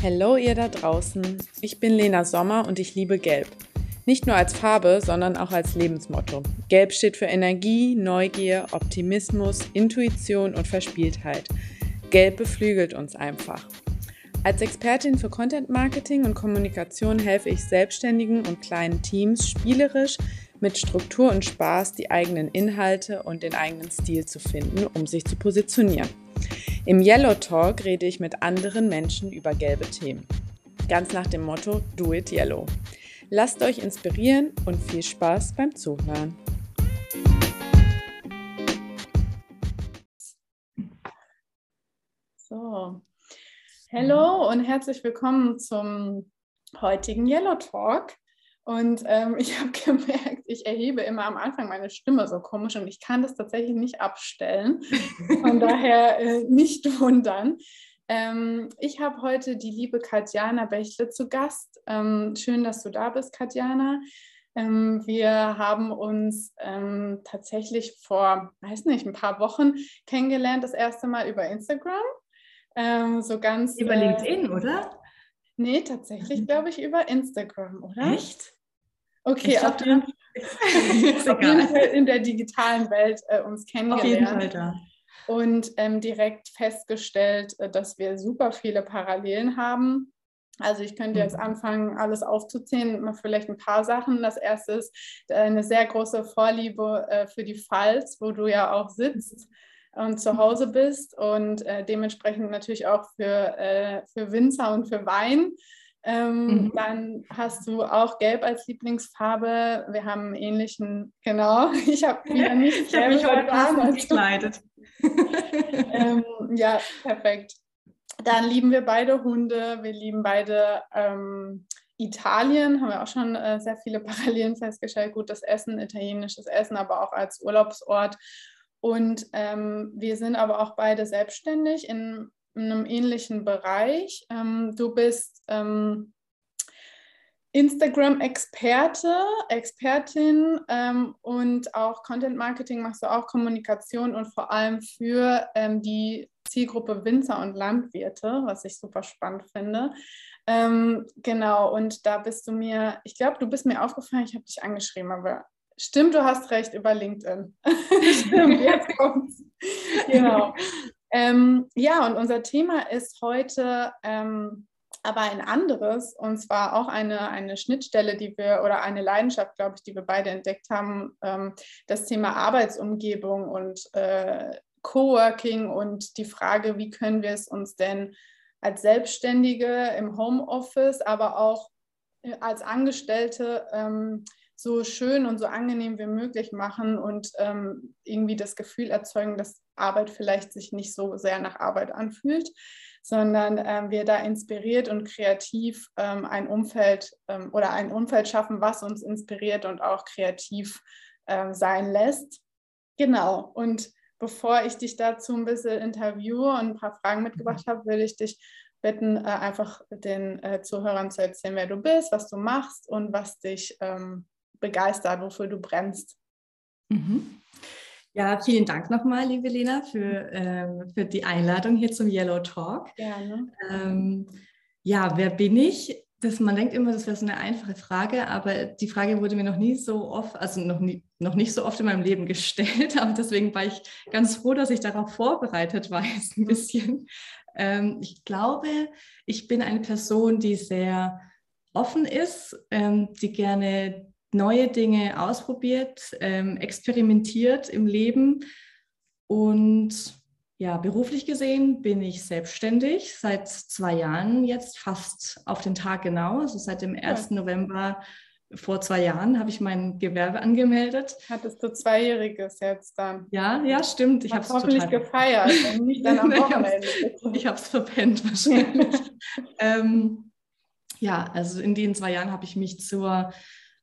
Hallo ihr da draußen. Ich bin Lena Sommer und ich liebe Gelb. Nicht nur als Farbe, sondern auch als Lebensmotto. Gelb steht für Energie, Neugier, Optimismus, Intuition und Verspieltheit. Gelb beflügelt uns einfach. Als Expertin für Content Marketing und Kommunikation helfe ich selbstständigen und kleinen Teams spielerisch mit Struktur und Spaß die eigenen Inhalte und den eigenen Stil zu finden, um sich zu positionieren. Im Yellow Talk rede ich mit anderen Menschen über gelbe Themen. Ganz nach dem Motto Do It Yellow. Lasst euch inspirieren und viel Spaß beim Zuhören. So, hallo und herzlich willkommen zum heutigen Yellow Talk. Und ähm, ich habe gemerkt, ich erhebe immer am Anfang meine Stimme so komisch und ich kann das tatsächlich nicht abstellen. Von daher äh, nicht wundern. Ähm, ich habe heute die liebe Katjana Bächle zu Gast. Ähm, schön, dass du da bist, Katjana. Ähm, wir haben uns ähm, tatsächlich vor, weiß nicht, ein paar Wochen kennengelernt, das erste Mal über Instagram. Ähm, so ganz. Über äh, LinkedIn, oder? Nee, tatsächlich glaube ich über Instagram, oder? Echt? Okay, auf, jeden, auf jeden Fall in der digitalen Welt äh, uns kennengelernt. Auf jeden Fall da. Und ähm, direkt festgestellt, äh, dass wir super viele Parallelen haben. Also ich könnte jetzt mhm. anfangen, alles aufzuzählen, mal vielleicht ein paar Sachen. Das erste ist äh, eine sehr große Vorliebe äh, für die Pfalz, wo du ja auch sitzt und zu Hause bist und dementsprechend natürlich auch für, für Winzer und für Wein. Ähm, mhm. Dann hast du auch Gelb als Lieblingsfarbe. Wir haben einen ähnlichen, genau. Ich habe wieder nicht. ich habe mich heute passend gekleidet. ähm, ja, perfekt. Dann lieben wir beide Hunde. Wir lieben beide ähm, Italien. Haben wir auch schon äh, sehr viele Parallelen festgestellt. Gutes Essen, italienisches Essen, aber auch als Urlaubsort. Und ähm, wir sind aber auch beide selbstständig in in einem ähnlichen Bereich. Ähm, du bist ähm, Instagram-Experte, Expertin ähm, und auch Content Marketing machst du auch Kommunikation und vor allem für ähm, die Zielgruppe Winzer und Landwirte, was ich super spannend finde. Ähm, genau, und da bist du mir, ich glaube, du bist mir aufgefallen, ich habe dich angeschrieben, aber stimmt, du hast recht über LinkedIn. stimmt, jetzt kommt's. Genau. Ähm, ja, und unser Thema ist heute ähm, aber ein anderes, und zwar auch eine, eine Schnittstelle, die wir oder eine Leidenschaft, glaube ich, die wir beide entdeckt haben, ähm, das Thema Arbeitsumgebung und äh, Coworking und die Frage, wie können wir es uns denn als Selbstständige im Homeoffice, aber auch äh, als Angestellte ähm, so schön und so angenehm wie möglich machen und ähm, irgendwie das Gefühl erzeugen, dass Arbeit vielleicht sich nicht so sehr nach Arbeit anfühlt, sondern ähm, wir da inspiriert und kreativ ähm, ein Umfeld ähm, oder ein Umfeld schaffen, was uns inspiriert und auch kreativ ähm, sein lässt. Genau. Und bevor ich dich dazu ein bisschen interviewe und ein paar Fragen mitgebracht habe, würde ich dich bitten, äh, einfach den äh, Zuhörern zu erzählen, wer du bist, was du machst und was dich ähm, begeistert, wofür du brennst. Mhm. Ja, vielen Dank nochmal, liebe Lena, für, ähm, für die Einladung hier zum Yellow Talk. Gerne. Ähm, ja, wer bin ich? Das, man denkt immer, das wäre so eine einfache Frage, aber die Frage wurde mir noch nie so oft, also noch, nie, noch nicht so oft in meinem Leben gestellt. Aber deswegen war ich ganz froh, dass ich darauf vorbereitet war, ein bisschen. Ähm, ich glaube, ich bin eine Person, die sehr offen ist, ähm, die gerne neue Dinge ausprobiert, ähm, experimentiert im Leben. Und ja, beruflich gesehen bin ich selbstständig seit zwei Jahren jetzt, fast auf den Tag genau. Also seit dem 1. Ja. November vor zwei Jahren habe ich mein Gewerbe angemeldet. Hattest du Zweijähriges jetzt dann? Ja, ja, stimmt. Ich habe es hoffentlich total gefeiert nicht dann am Wochenende. ich habe es verpennt wahrscheinlich. ähm, ja, also in den zwei Jahren habe ich mich zur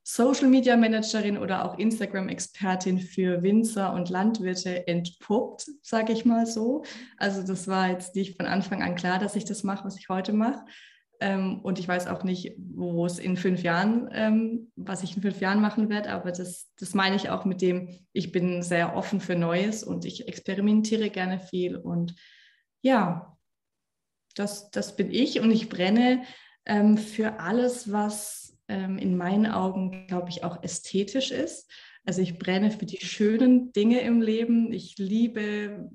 Social Media Managerin oder auch Instagram Expertin für Winzer und Landwirte entpuppt, sage ich mal so. Also das war jetzt nicht von Anfang an klar, dass ich das mache, was ich heute mache. Ähm, und ich weiß auch nicht, wo es in fünf Jahren, ähm, was ich in fünf Jahren machen werde, aber das, das meine ich auch mit dem, ich bin sehr offen für Neues und ich experimentiere gerne viel und ja, das, das bin ich und ich brenne ähm, für alles, was ähm, in meinen Augen, glaube ich, auch ästhetisch ist. Also ich brenne für die schönen Dinge im Leben. Ich liebe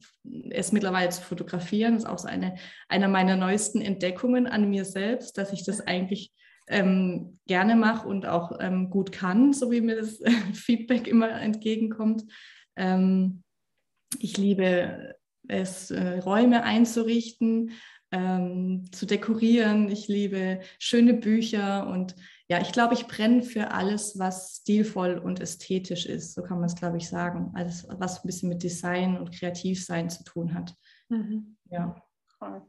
es mittlerweile zu fotografieren. Das ist auch so eine, einer meiner neuesten Entdeckungen an mir selbst, dass ich das eigentlich ähm, gerne mache und auch ähm, gut kann, so wie mir das Feedback immer entgegenkommt. Ähm, ich liebe es, äh, Räume einzurichten, ähm, zu dekorieren. Ich liebe schöne Bücher und ja, ich glaube, ich brenne für alles, was stilvoll und ästhetisch ist. So kann man es, glaube ich, sagen. Alles, was ein bisschen mit Design und Kreativsein zu tun hat. Mhm. Ja. Cool.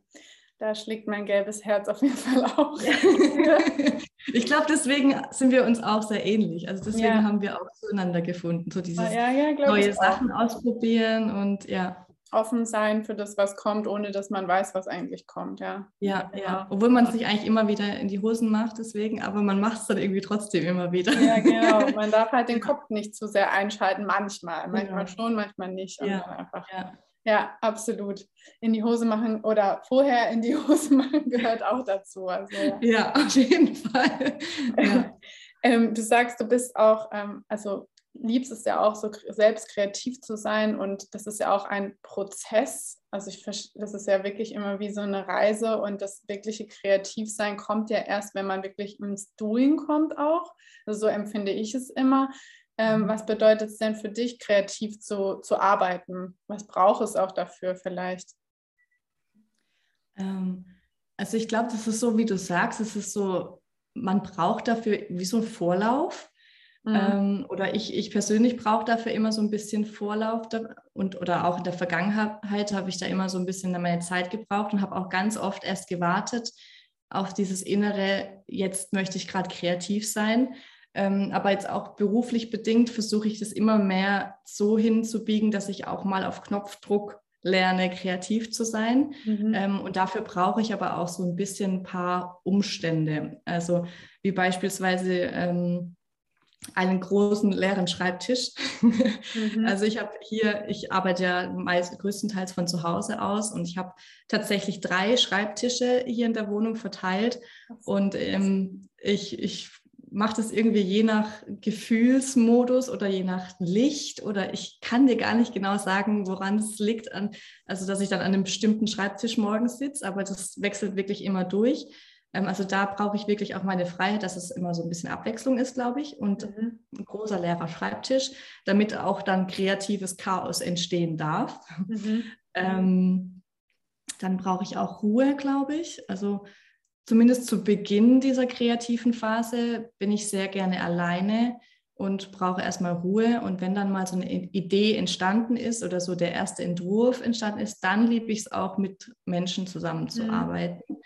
Da schlägt mein gelbes Herz auf jeden Fall auch. ich glaube, deswegen sind wir uns auch sehr ähnlich. Also deswegen ja. haben wir auch zueinander gefunden. So dieses ja, ja, neue Sachen auch. ausprobieren und ja offen sein für das, was kommt, ohne dass man weiß, was eigentlich kommt, ja. Ja, ja. Obwohl man es sich eigentlich immer wieder in die Hosen macht, deswegen, aber man macht es dann irgendwie trotzdem immer wieder. Ja, genau. Man darf halt den Kopf nicht zu sehr einschalten, manchmal. Manchmal genau. schon, manchmal nicht. Ja. Einfach, ja. ja, absolut. In die Hose machen oder vorher in die Hose machen gehört auch dazu. Also, ja. ja auf jeden Fall. Ja. ähm, du sagst, du bist auch, ähm, also liebst es ja auch so selbst kreativ zu sein und das ist ja auch ein Prozess. Also ich das ist ja wirklich immer wie so eine Reise und das wirkliche Kreativsein kommt ja erst, wenn man wirklich ins Doing kommt auch. Also so empfinde ich es immer. Ähm, mhm. was bedeutet es denn für dich, kreativ zu, zu arbeiten? Was braucht es auch dafür vielleicht? Ähm, also ich glaube, das ist so, wie du sagst, es ist so, man braucht dafür wie so einen Vorlauf. Mhm. Ähm, oder ich, ich persönlich brauche dafür immer so ein bisschen Vorlauf da, und oder auch in der Vergangenheit habe ich da immer so ein bisschen meine Zeit gebraucht und habe auch ganz oft erst gewartet auf dieses innere, jetzt möchte ich gerade kreativ sein. Ähm, aber jetzt auch beruflich bedingt versuche ich das immer mehr so hinzubiegen, dass ich auch mal auf Knopfdruck lerne, kreativ zu sein. Mhm. Ähm, und dafür brauche ich aber auch so ein bisschen ein paar Umstände. Also wie beispielsweise ähm, einen großen leeren Schreibtisch. Mhm. Also ich habe hier, ich arbeite ja meist größtenteils von zu Hause aus und ich habe tatsächlich drei Schreibtische hier in der Wohnung verteilt und ähm, ich, ich mache das irgendwie je nach Gefühlsmodus oder je nach Licht oder ich kann dir gar nicht genau sagen, woran es liegt, an, also dass ich dann an einem bestimmten Schreibtisch morgens sitze, aber das wechselt wirklich immer durch. Ähm, also da brauche ich wirklich auch meine Freiheit, dass es immer so ein bisschen Abwechslung ist, glaube ich, und mhm. ein großer leerer Schreibtisch, damit auch dann kreatives Chaos entstehen darf. Mhm. Ähm, dann brauche ich auch Ruhe, glaube ich. Also zumindest zu Beginn dieser kreativen Phase bin ich sehr gerne alleine und brauche erstmal Ruhe. Und wenn dann mal so eine Idee entstanden ist oder so der erste Entwurf entstanden ist, dann liebe ich es auch mit Menschen zusammenzuarbeiten. Mhm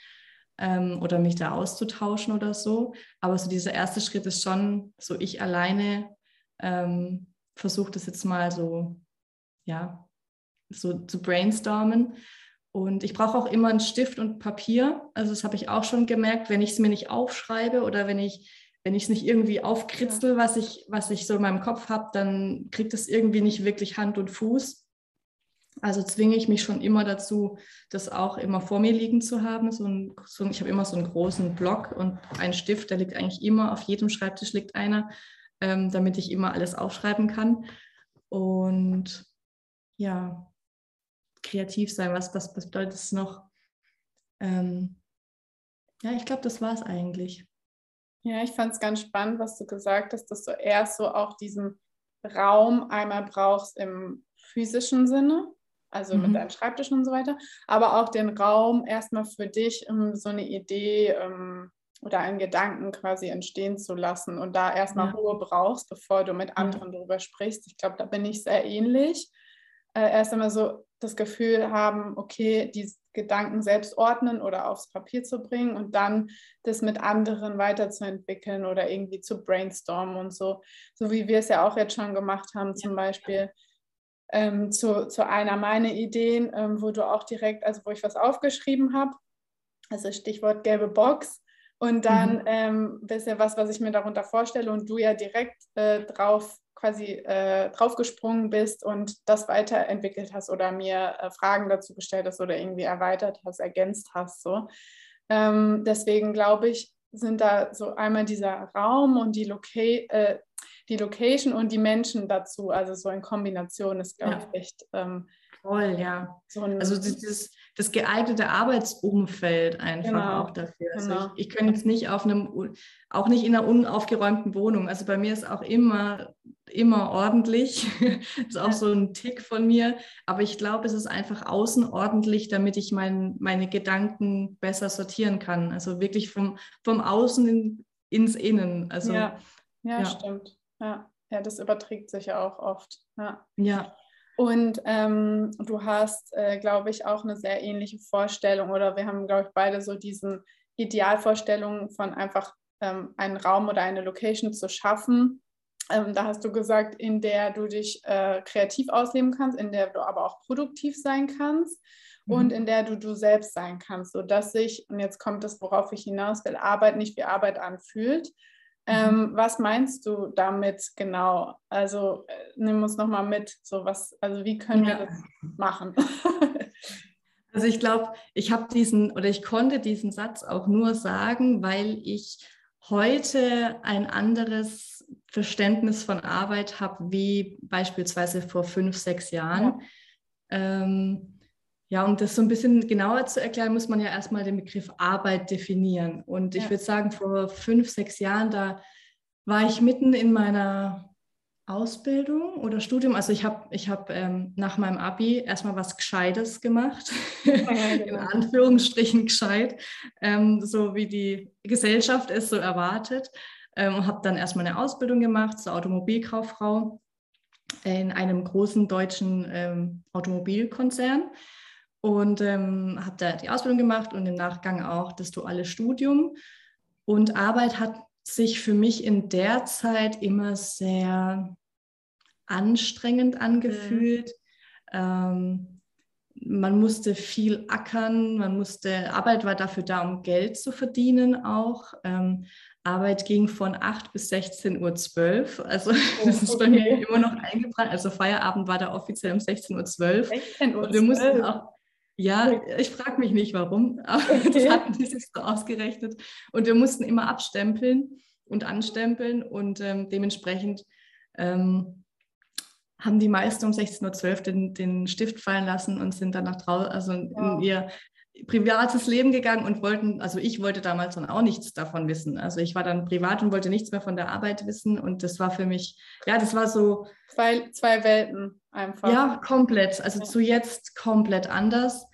ähm, oder mich da auszutauschen oder so. Aber so dieser erste Schritt ist schon so, ich alleine ähm, versuche das jetzt mal so, ja, so zu brainstormen. Und ich brauche auch immer einen Stift und Papier. Also das habe ich auch schon gemerkt, wenn ich es mir nicht aufschreibe oder wenn ich wenn ich es nicht irgendwie aufkritzel, was ich, was ich so in meinem Kopf habe, dann kriegt es irgendwie nicht wirklich Hand und Fuß. Also zwinge ich mich schon immer dazu, das auch immer vor mir liegen zu haben. So ein, so ich habe immer so einen großen Block und einen Stift, der liegt eigentlich immer, auf jedem Schreibtisch liegt einer, ähm, damit ich immer alles aufschreiben kann. Und ja, kreativ sein, was, was, was bedeutet es noch? Ähm, ja, ich glaube, das war es eigentlich. Ja, ich fand es ganz spannend, was du gesagt hast, dass du erst so auch diesen Raum einmal brauchst im physischen Sinne, also mhm. mit deinem Schreibtisch und so weiter, aber auch den Raum erstmal für dich, um so eine Idee ähm, oder einen Gedanken quasi entstehen zu lassen und da erstmal ja. Ruhe brauchst, bevor du mit anderen darüber sprichst. Ich glaube, da bin ich sehr ähnlich. Äh, erst einmal so das Gefühl haben, okay, die Gedanken selbst ordnen oder aufs Papier zu bringen und dann das mit anderen weiterzuentwickeln oder irgendwie zu brainstormen und so, so wie wir es ja auch jetzt schon gemacht haben, zum Beispiel ähm, zu, zu einer meiner Ideen, ähm, wo du auch direkt, also wo ich was aufgeschrieben habe, also Stichwort gelbe Box. Und dann mhm. ähm, ja was, was ich mir darunter vorstelle und du ja direkt äh, drauf quasi äh, draufgesprungen bist und das weiterentwickelt hast oder mir äh, Fragen dazu gestellt hast oder irgendwie erweitert hast, ergänzt hast. So. Ähm, deswegen glaube ich, sind da so einmal dieser Raum und die, Loca äh, die Location und die Menschen dazu. Also so in Kombination ist, glaube ja. ich, echt. Ähm, Voll, ja. So also dieses, das geeignete Arbeitsumfeld einfach genau, auch dafür. Also genau. ich, ich könnte jetzt nicht auf einem, auch nicht in einer unaufgeräumten Wohnung. Also bei mir ist auch immer, immer ordentlich. das ist auch so ein Tick von mir. Aber ich glaube, es ist einfach außen ordentlich, damit ich mein, meine Gedanken besser sortieren kann. Also wirklich vom, vom Außen in, ins Innen. Also, ja. Ja, ja, stimmt. Ja. ja, das überträgt sich ja auch oft. Ja. ja. Und ähm, du hast, äh, glaube ich, auch eine sehr ähnliche Vorstellung oder wir haben, glaube ich, beide so diesen Idealvorstellungen von einfach ähm, einen Raum oder eine Location zu schaffen. Ähm, da hast du gesagt, in der du dich äh, kreativ ausleben kannst, in der du aber auch produktiv sein kannst mhm. und in der du du selbst sein kannst, sodass sich, und jetzt kommt das, worauf ich hinaus will, Arbeit nicht wie Arbeit anfühlt. Ähm, was meinst du damit genau? Also äh, nimm uns nochmal mit, so was, also wie können ja. wir das machen? also ich glaube, ich habe diesen oder ich konnte diesen Satz auch nur sagen, weil ich heute ein anderes Verständnis von Arbeit habe, wie beispielsweise vor fünf, sechs Jahren. Ja. Ähm, ja, um das so ein bisschen genauer zu erklären, muss man ja erstmal den Begriff Arbeit definieren. Und ich ja. würde sagen, vor fünf, sechs Jahren, da war ich mitten in meiner Ausbildung oder Studium. Also ich habe ich hab, ähm, nach meinem ABI erstmal was Gescheites gemacht, ja, genau. in Anführungsstrichen gescheit, ähm, so wie die Gesellschaft es so erwartet. Ähm, habe dann erstmal eine Ausbildung gemacht zur Automobilkauffrau in einem großen deutschen ähm, Automobilkonzern und ähm, habe da die Ausbildung gemacht und im Nachgang auch das duale Studium. Und Arbeit hat sich für mich in der Zeit immer sehr anstrengend angefühlt. Mhm. Ähm, man musste viel ackern, man musste, Arbeit war dafür da, um Geld zu verdienen auch. Ähm, Arbeit ging von 8 bis 16.12 Uhr. Also oh, das ist okay. bei mir immer noch eingebrannt. Also Feierabend war da offiziell um 16.12 Uhr. 16 Uhr. Und wir mussten auch, ja, ich frage mich nicht warum, aber okay. das hatten die sich so ausgerechnet. Und wir mussten immer abstempeln und anstempeln und ähm, dementsprechend ähm, haben die meisten um 16.12 Uhr den, den Stift fallen lassen und sind dann nach draußen, also wow. in ihr privates Leben gegangen und wollten, also ich wollte damals dann auch nichts davon wissen. Also ich war dann privat und wollte nichts mehr von der Arbeit wissen und das war für mich, ja, das war so. Zwei, zwei Welten einfach. Ja, komplett. Also ja. zu jetzt komplett anders.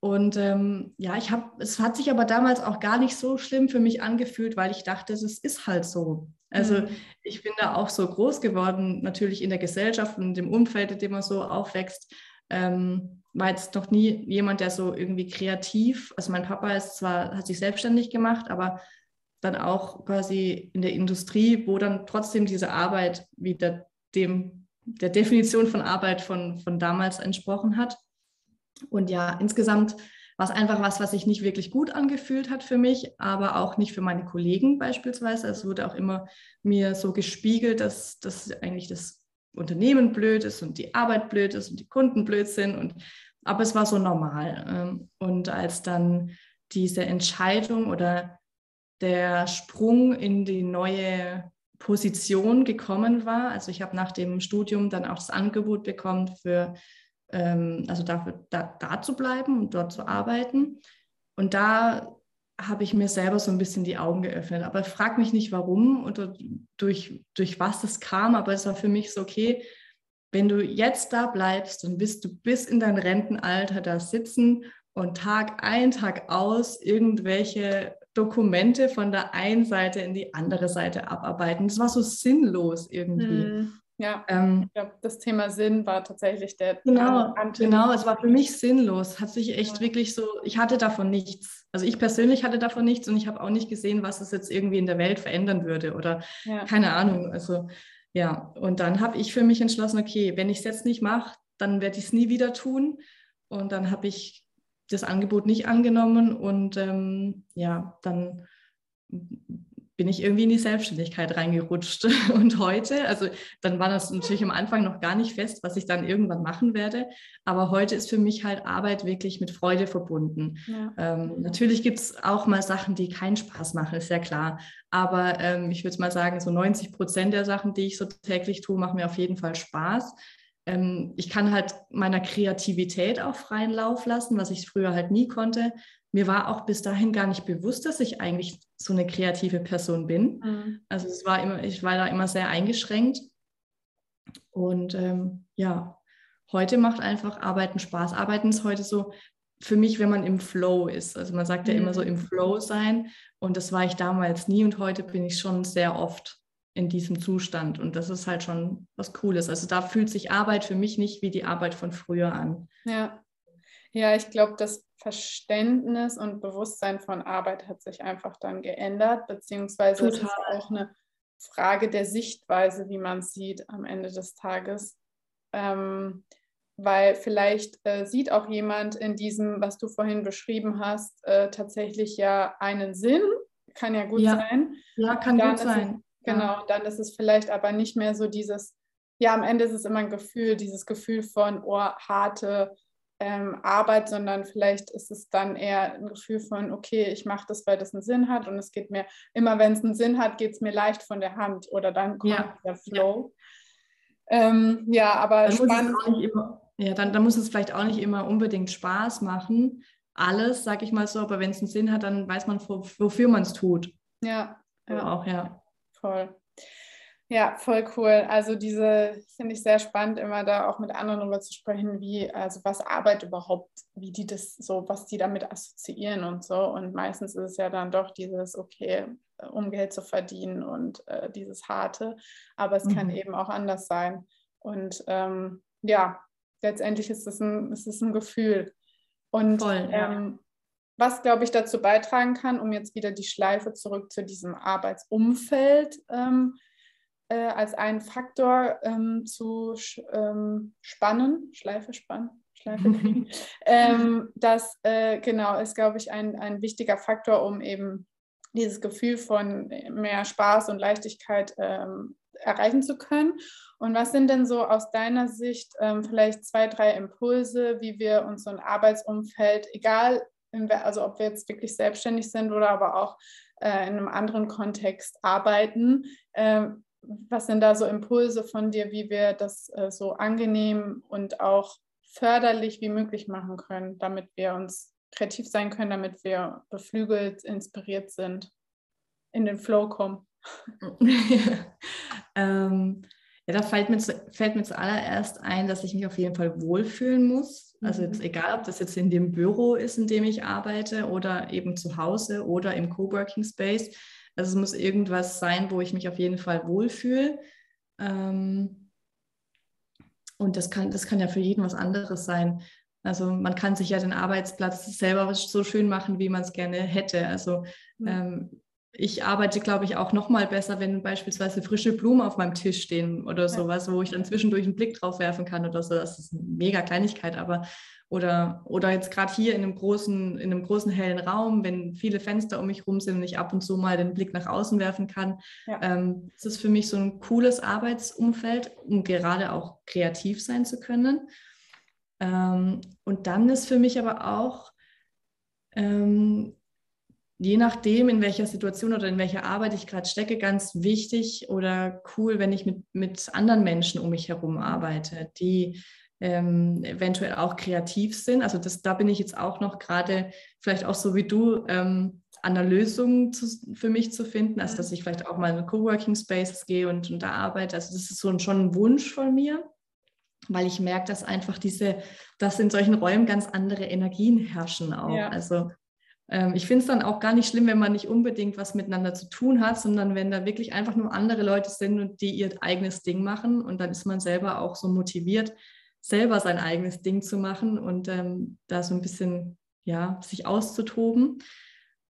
Und ähm, ja, ich habe, es hat sich aber damals auch gar nicht so schlimm für mich angefühlt, weil ich dachte, es ist halt so. Also mhm. ich bin da auch so groß geworden, natürlich in der Gesellschaft und dem Umfeld, in dem man so aufwächst. Ähm, war jetzt noch nie jemand, der so irgendwie kreativ, also mein Papa ist zwar, hat sich selbstständig gemacht, aber dann auch quasi in der Industrie, wo dann trotzdem diese Arbeit wieder dem, der Definition von Arbeit von, von damals entsprochen hat. Und ja, insgesamt war es einfach was, was sich nicht wirklich gut angefühlt hat für mich, aber auch nicht für meine Kollegen beispielsweise. Es wurde auch immer mir so gespiegelt, dass, dass eigentlich das Unternehmen blöd ist und die Arbeit blöd ist und die Kunden blöd sind. Und, aber es war so normal. Ähm, und als dann diese Entscheidung oder der Sprung in die neue Position gekommen war, also ich habe nach dem Studium dann auch das Angebot bekommen für ähm, also dafür da, da zu bleiben und dort zu arbeiten. Und da habe ich mir selber so ein bisschen die Augen geöffnet. Aber frag mich nicht, warum oder durch, durch was das kam, aber es war für mich so, okay, wenn du jetzt da bleibst, dann bist du bis in dein Rentenalter da sitzen und Tag ein, Tag aus irgendwelche Dokumente von der einen Seite in die andere Seite abarbeiten. Das war so sinnlos irgendwie. Hm. Ja, ähm, ich glaube, das Thema Sinn war tatsächlich der. Genau, genau, es war für mich sinnlos. Hat sich echt ja. wirklich so, ich hatte davon nichts. Also ich persönlich hatte davon nichts und ich habe auch nicht gesehen, was es jetzt irgendwie in der Welt verändern würde oder ja. keine Ahnung. Also ja, und dann habe ich für mich entschlossen, okay, wenn ich es jetzt nicht mache, dann werde ich es nie wieder tun. Und dann habe ich das Angebot nicht angenommen und ähm, ja, dann bin ich irgendwie in die Selbstständigkeit reingerutscht. Und heute, also dann war das natürlich am Anfang noch gar nicht fest, was ich dann irgendwann machen werde. Aber heute ist für mich halt Arbeit wirklich mit Freude verbunden. Ja. Ähm, natürlich gibt es auch mal Sachen, die keinen Spaß machen, ist ja klar. Aber ähm, ich würde mal sagen, so 90 Prozent der Sachen, die ich so täglich tue, machen mir auf jeden Fall Spaß. Ähm, ich kann halt meiner Kreativität auch freien Lauf lassen, was ich früher halt nie konnte mir war auch bis dahin gar nicht bewusst, dass ich eigentlich so eine kreative Person bin. Mhm. Also es war immer, ich war da immer sehr eingeschränkt. Und ähm, ja, heute macht einfach Arbeiten Spaß. Arbeiten ist heute so für mich, wenn man im Flow ist. Also man sagt ja immer so mhm. im Flow sein. Und das war ich damals nie und heute bin ich schon sehr oft in diesem Zustand. Und das ist halt schon was Cooles. Also da fühlt sich Arbeit für mich nicht wie die Arbeit von früher an. Ja. Ja, ich glaube, das Verständnis und Bewusstsein von Arbeit hat sich einfach dann geändert, beziehungsweise Total. es ist auch eine Frage der Sichtweise, wie man es sieht am Ende des Tages. Ähm, weil vielleicht äh, sieht auch jemand in diesem, was du vorhin beschrieben hast, äh, tatsächlich ja einen Sinn. Kann ja gut ja. sein. Ja, kann gut sein. Genau, ja. dann ist es vielleicht aber nicht mehr so dieses, ja, am Ende ist es immer ein Gefühl, dieses Gefühl von, oh, harte ähm, Arbeit, sondern vielleicht ist es dann eher ein Gefühl von, okay, ich mache das, weil das einen Sinn hat und es geht mir, immer wenn es einen Sinn hat, geht es mir leicht von der Hand oder dann kommt ja. der Flow. Ja, ähm, ja aber dann spannend. Immer, ja, dann, dann muss es vielleicht auch nicht immer unbedingt Spaß machen, alles, sag ich mal so, aber wenn es einen Sinn hat, dann weiß man, wofür man es tut. Ja, ja. auch, ja. Voll. Ja, voll cool. Also diese finde ich sehr spannend, immer da auch mit anderen darüber zu sprechen, wie, also was Arbeit überhaupt, wie die das so, was die damit assoziieren und so. Und meistens ist es ja dann doch dieses, okay, um Geld zu verdienen und äh, dieses Harte. Aber es mhm. kann eben auch anders sein. Und ähm, ja, letztendlich ist es ein, ist es ein Gefühl. Und voll, ja. ähm, was, glaube ich, dazu beitragen kann, um jetzt wieder die Schleife zurück zu diesem Arbeitsumfeld ähm, äh, als einen Faktor ähm, zu ähm, spannen, Schleife spannen, Schleife kriegen. ähm, das äh, genau ist, glaube ich, ein, ein wichtiger Faktor, um eben dieses Gefühl von mehr Spaß und Leichtigkeit ähm, erreichen zu können. Und was sind denn so aus deiner Sicht ähm, vielleicht zwei, drei Impulse, wie wir uns so ein Arbeitsumfeld, egal, also ob wir jetzt wirklich selbstständig sind oder aber auch äh, in einem anderen Kontext arbeiten, äh, was sind da so Impulse von dir, wie wir das äh, so angenehm und auch förderlich wie möglich machen können, damit wir uns kreativ sein können, damit wir beflügelt, inspiriert sind, in den Flow kommen? ähm, ja, da fällt mir, fällt mir zuallererst ein, dass ich mich auf jeden Fall wohlfühlen muss. Also jetzt mhm. egal, ob das jetzt in dem Büro ist, in dem ich arbeite oder eben zu Hause oder im Coworking Space also es muss irgendwas sein, wo ich mich auf jeden Fall wohlfühle. Ähm, und das kann, das kann ja für jeden was anderes sein. Also man kann sich ja den Arbeitsplatz selber so schön machen, wie man es gerne hätte. Also mhm. ähm, ich arbeite, glaube ich, auch noch mal besser, wenn beispielsweise frische Blumen auf meinem Tisch stehen oder sowas, wo ich dann zwischendurch einen Blick drauf werfen kann oder so. Das ist eine mega Kleinigkeit, aber oder, oder jetzt gerade hier in einem großen, in einem großen hellen Raum, wenn viele Fenster um mich herum sind und ich ab und zu mal den Blick nach außen werfen kann. Ja. Ähm, das ist für mich so ein cooles Arbeitsumfeld, um gerade auch kreativ sein zu können. Ähm, und dann ist für mich aber auch, ähm, je nachdem, in welcher Situation oder in welcher Arbeit ich gerade stecke, ganz wichtig oder cool, wenn ich mit, mit anderen Menschen um mich herum arbeite, die ähm, eventuell auch kreativ sind. Also das, da bin ich jetzt auch noch gerade vielleicht auch so wie du ähm, an der Lösung zu, für mich zu finden, also dass ich vielleicht auch mal in Coworking Spaces gehe und, und da arbeite. Also das ist so ein, schon ein Wunsch von mir, weil ich merke, dass einfach diese, dass in solchen Räumen ganz andere Energien herrschen auch. Ja. Also ich finde es dann auch gar nicht schlimm, wenn man nicht unbedingt was miteinander zu tun hat, sondern wenn da wirklich einfach nur andere Leute sind und die ihr eigenes Ding machen und dann ist man selber auch so motiviert, selber sein eigenes Ding zu machen und ähm, da so ein bisschen ja, sich auszutoben.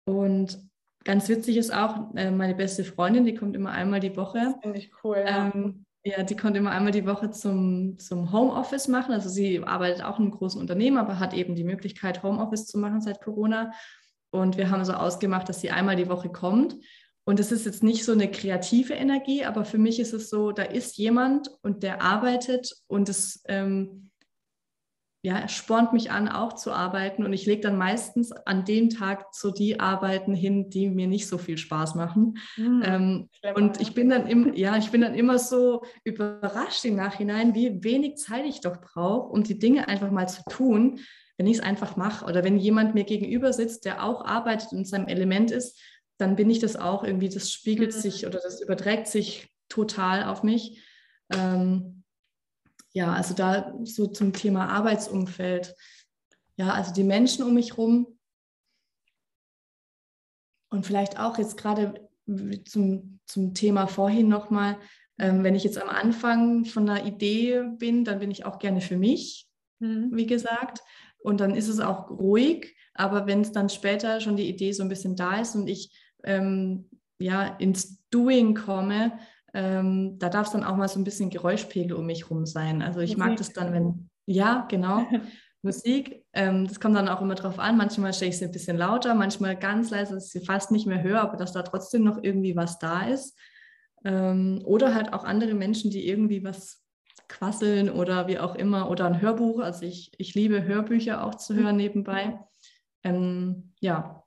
Und ganz witzig ist auch, äh, meine beste Freundin, die kommt immer einmal die Woche. Finde ich cool. Ja. Ähm, ja, die kommt immer einmal die Woche zum, zum Homeoffice machen. Also sie arbeitet auch in einem großen Unternehmen, aber hat eben die Möglichkeit, Homeoffice zu machen seit Corona. Und wir haben so ausgemacht, dass sie einmal die Woche kommt. Und es ist jetzt nicht so eine kreative Energie, aber für mich ist es so, da ist jemand und der arbeitet und es ähm, ja, spornt mich an, auch zu arbeiten. Und ich lege dann meistens an dem Tag so die Arbeiten hin, die mir nicht so viel Spaß machen. Mhm, ähm, und ich bin dann im, ja, ich bin dann immer so überrascht im Nachhinein, wie wenig Zeit ich doch brauche, um die Dinge einfach mal zu tun, wenn ich es einfach mache. Oder wenn jemand mir gegenüber sitzt, der auch arbeitet und in seinem Element ist, dann bin ich das auch irgendwie, das spiegelt mhm. sich oder das überträgt sich total auf mich. Ähm, ja, also da so zum Thema Arbeitsumfeld. Ja, also die Menschen um mich rum und vielleicht auch jetzt gerade zum, zum Thema vorhin nochmal, ähm, wenn ich jetzt am Anfang von einer Idee bin, dann bin ich auch gerne für mich, mhm. wie gesagt. Und dann ist es auch ruhig. Aber wenn es dann später schon die Idee so ein bisschen da ist und ich ähm, ja, ins Doing komme, ähm, da darf es dann auch mal so ein bisschen Geräuschpegel um mich rum sein. Also ich Musik. mag das dann, wenn, ja, genau, Musik, ähm, das kommt dann auch immer drauf an. Manchmal stelle ich sie ein bisschen lauter, manchmal ganz leise, dass ich sie fast nicht mehr höre, aber dass da trotzdem noch irgendwie was da ist. Ähm, oder halt auch andere Menschen, die irgendwie was quasseln oder wie auch immer, oder ein Hörbuch. Also ich, ich liebe Hörbücher auch zu hören nebenbei. Ähm, ja,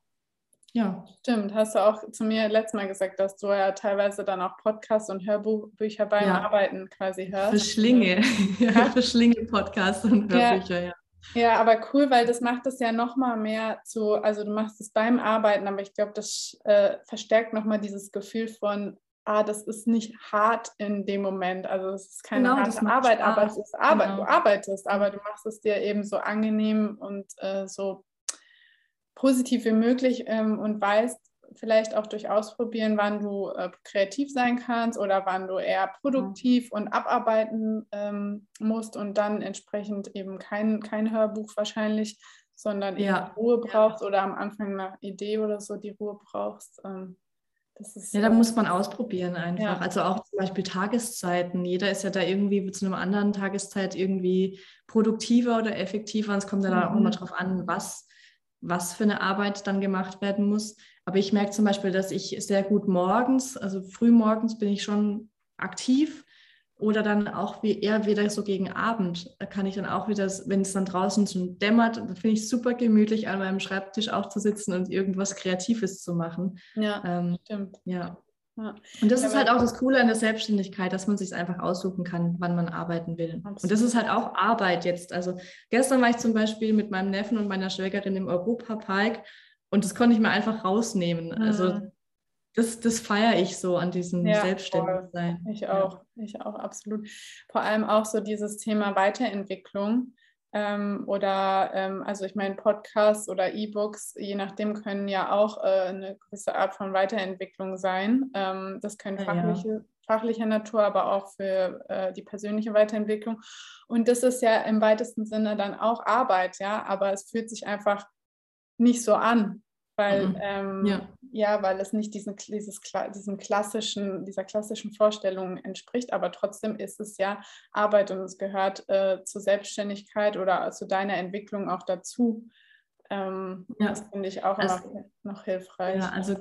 ja. Stimmt, hast du auch zu mir letztes Mal gesagt, dass du ja teilweise dann auch Podcasts und Hörbücher beim ja. Arbeiten quasi hörst. Verschlinge, ja, verschlinge Podcasts und Hörbücher, ja. ja. Ja, aber cool, weil das macht es ja nochmal mehr zu, also du machst es beim Arbeiten, aber ich glaube, das äh, verstärkt nochmal dieses Gefühl von, ah, das ist nicht hart in dem Moment. Also es ist keine genau, harte Arbeit, Spaß. aber es ist Arbeit. Genau. Du arbeitest, aber du machst es dir eben so angenehm und äh, so positiv wie möglich ähm, und weißt vielleicht auch durch Ausprobieren, wann du äh, kreativ sein kannst oder wann du eher produktiv und abarbeiten ähm, musst und dann entsprechend eben kein, kein Hörbuch wahrscheinlich, sondern ja. Ruhe brauchst ja. oder am Anfang eine Idee oder so die Ruhe brauchst. Ähm, ja, da muss man ausprobieren einfach. Ja. Also auch zum Beispiel Tageszeiten. Jeder ist ja da irgendwie zu einer anderen Tageszeit irgendwie produktiver oder effektiver. Und es kommt ja mhm. dann auch immer darauf an, was was für eine Arbeit dann gemacht werden muss. Aber ich merke zum Beispiel, dass ich sehr gut morgens, also früh morgens bin ich schon aktiv oder dann auch wie eher wieder so gegen Abend. Da kann ich dann auch wieder, wenn es dann draußen schon dämmert, dann finde ich super gemütlich, an meinem Schreibtisch auch zu sitzen und irgendwas Kreatives zu machen. Ja, ähm, stimmt. Ja. Ja. Und das ja, ist halt auch das Coole an der Selbstständigkeit, dass man sich einfach aussuchen kann, wann man arbeiten will. Absolut. Und das ist halt auch Arbeit jetzt. Also gestern war ich zum Beispiel mit meinem Neffen und meiner Schwägerin im Europapark und das konnte ich mir einfach rausnehmen. Also das, das feiere ich so an diesem ja, Selbstständigsein. Ich auch, ja. ich auch, absolut. Vor allem auch so dieses Thema Weiterentwicklung. Ähm, oder ähm, also ich meine Podcasts oder E-Books, je nachdem können ja auch äh, eine gewisse Art von Weiterentwicklung sein. Ähm, das können fachliche, ja. fachlicher Natur, aber auch für äh, die persönliche Weiterentwicklung. Und das ist ja im weitesten Sinne dann auch Arbeit, ja, aber es fühlt sich einfach nicht so an weil mhm. ähm, ja. Ja. weil es nicht diesen, dieses, diesem klassischen, dieser klassischen Vorstellung entspricht, aber trotzdem ist es ja Arbeit und es gehört äh, zur Selbstständigkeit oder zu deiner Entwicklung auch dazu. Ähm, ja. Das finde ich auch also, noch, noch hilfreich. Ja, also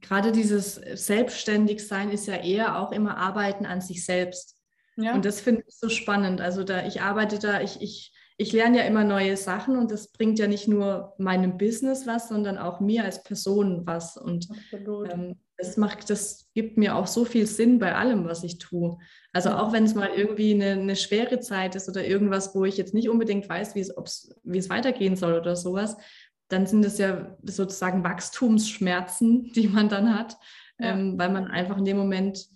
gerade dieses Selbstständigsein ist ja eher auch immer Arbeiten an sich selbst. Ja. Und das finde ich so spannend. Also da ich arbeite da, ich, ich ich lerne ja immer neue Sachen und das bringt ja nicht nur meinem Business was, sondern auch mir als Person was. Und ähm, das macht, das gibt mir auch so viel Sinn bei allem, was ich tue. Also auch wenn es mal irgendwie eine, eine, schwere Zeit ist oder irgendwas, wo ich jetzt nicht unbedingt weiß, wie es, wie es weitergehen soll oder sowas, dann sind es ja sozusagen Wachstumsschmerzen, die man dann hat, ja. ähm, weil man einfach in dem Moment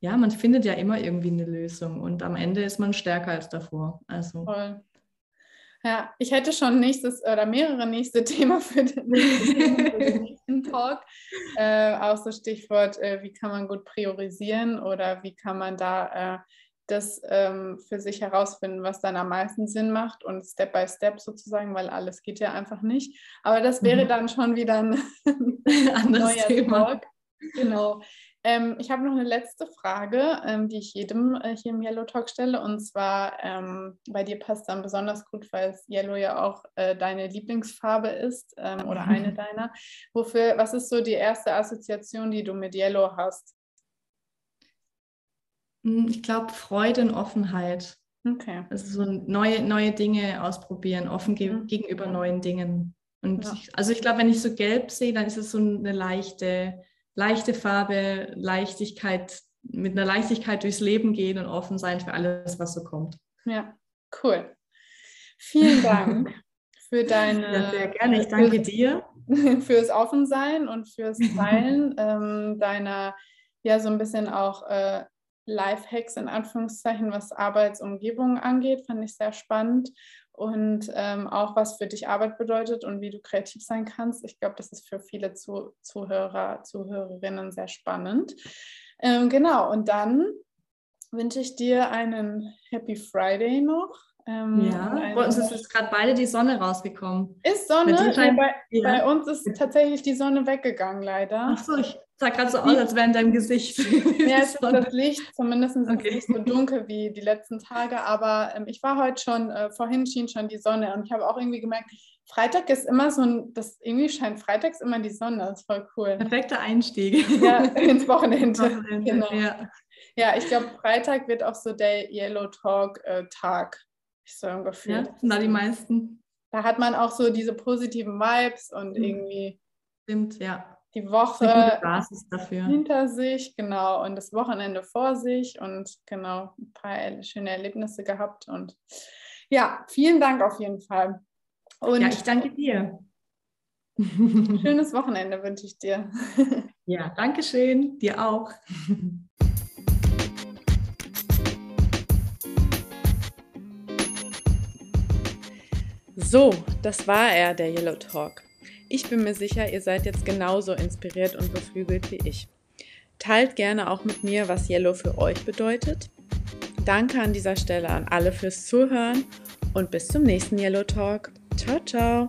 ja, man findet ja immer irgendwie eine Lösung und am Ende ist man stärker als davor. Also. Voll. Ja, ich hätte schon nächstes oder mehrere nächste Themen für den, nächsten Talk. Äh, auch so Stichwort, äh, wie kann man gut priorisieren oder wie kann man da äh, das ähm, für sich herausfinden, was dann am meisten Sinn macht und Step by Step sozusagen, weil alles geht ja einfach nicht. Aber das wäre mhm. dann schon wieder ein anderes Thema. Talk. Genau. Ähm, ich habe noch eine letzte Frage, ähm, die ich jedem äh, hier im Yellow Talk stelle. Und zwar, ähm, bei dir passt dann besonders gut, weil es Yellow ja auch äh, deine Lieblingsfarbe ist ähm, oder eine deiner. Wofür, was ist so die erste Assoziation, die du mit Yellow hast? Hm, ich glaube, Freude und Offenheit. Okay. Also so neue, neue Dinge ausprobieren, offen ge mhm. gegenüber neuen Dingen. Und ja. ich, also ich glaube, wenn ich so gelb sehe, dann ist es so eine leichte, leichte Farbe, Leichtigkeit, mit einer Leichtigkeit durchs Leben gehen und offen sein für alles, was so kommt. Ja, cool. Vielen Dank für deine. Ja, sehr gerne. Ich danke dir. Fürs Offensein und fürs Teilen ähm, deiner, ja, so ein bisschen auch äh, Lifehacks in Anführungszeichen, was Arbeitsumgebungen angeht, fand ich sehr spannend. Und ähm, auch was für dich Arbeit bedeutet und wie du kreativ sein kannst. Ich glaube, das ist für viele Zu Zuhörer, Zuhörerinnen sehr spannend. Ähm, genau, und dann wünsche ich dir einen Happy Friday noch. Ähm, ja, bei uns ist jetzt gerade beide die Sonne rausgekommen. Ist Sonne? Bei, bei, ja. bei, uns ist tatsächlich die Sonne weggegangen, leider. Ach so, ich sah gerade so aus, als wäre in deinem Gesicht. Ja, es ist das Licht, zumindest ist okay. es nicht so dunkel wie die letzten Tage, aber ähm, ich war heute schon, äh, vorhin schien schon die Sonne und ich habe auch irgendwie gemerkt, Freitag ist immer so ein, das irgendwie scheint freitags immer die Sonne, das ist voll cool. Perfekter Einstieg. Ja, ins Wochenende. Wochenende genau. Ja, ja ich glaube, Freitag wird auch so der Yellow Talk äh, ich so ungefähr. Ja, sind da die meisten. Da hat man auch so diese positiven Vibes und mhm. irgendwie Stimmt, ja. Die Woche hinter sich, genau, und das Wochenende vor sich und genau, ein paar schöne Erlebnisse gehabt. Und ja, vielen Dank auf jeden Fall. Und ja, ich danke dir. Schönes Wochenende wünsche ich dir. Ja, danke schön. Dir auch. So, das war er, der Yellow Talk. Ich bin mir sicher, ihr seid jetzt genauso inspiriert und beflügelt wie ich. Teilt gerne auch mit mir, was Yellow für euch bedeutet. Danke an dieser Stelle an alle fürs Zuhören und bis zum nächsten Yellow Talk. Ciao, ciao.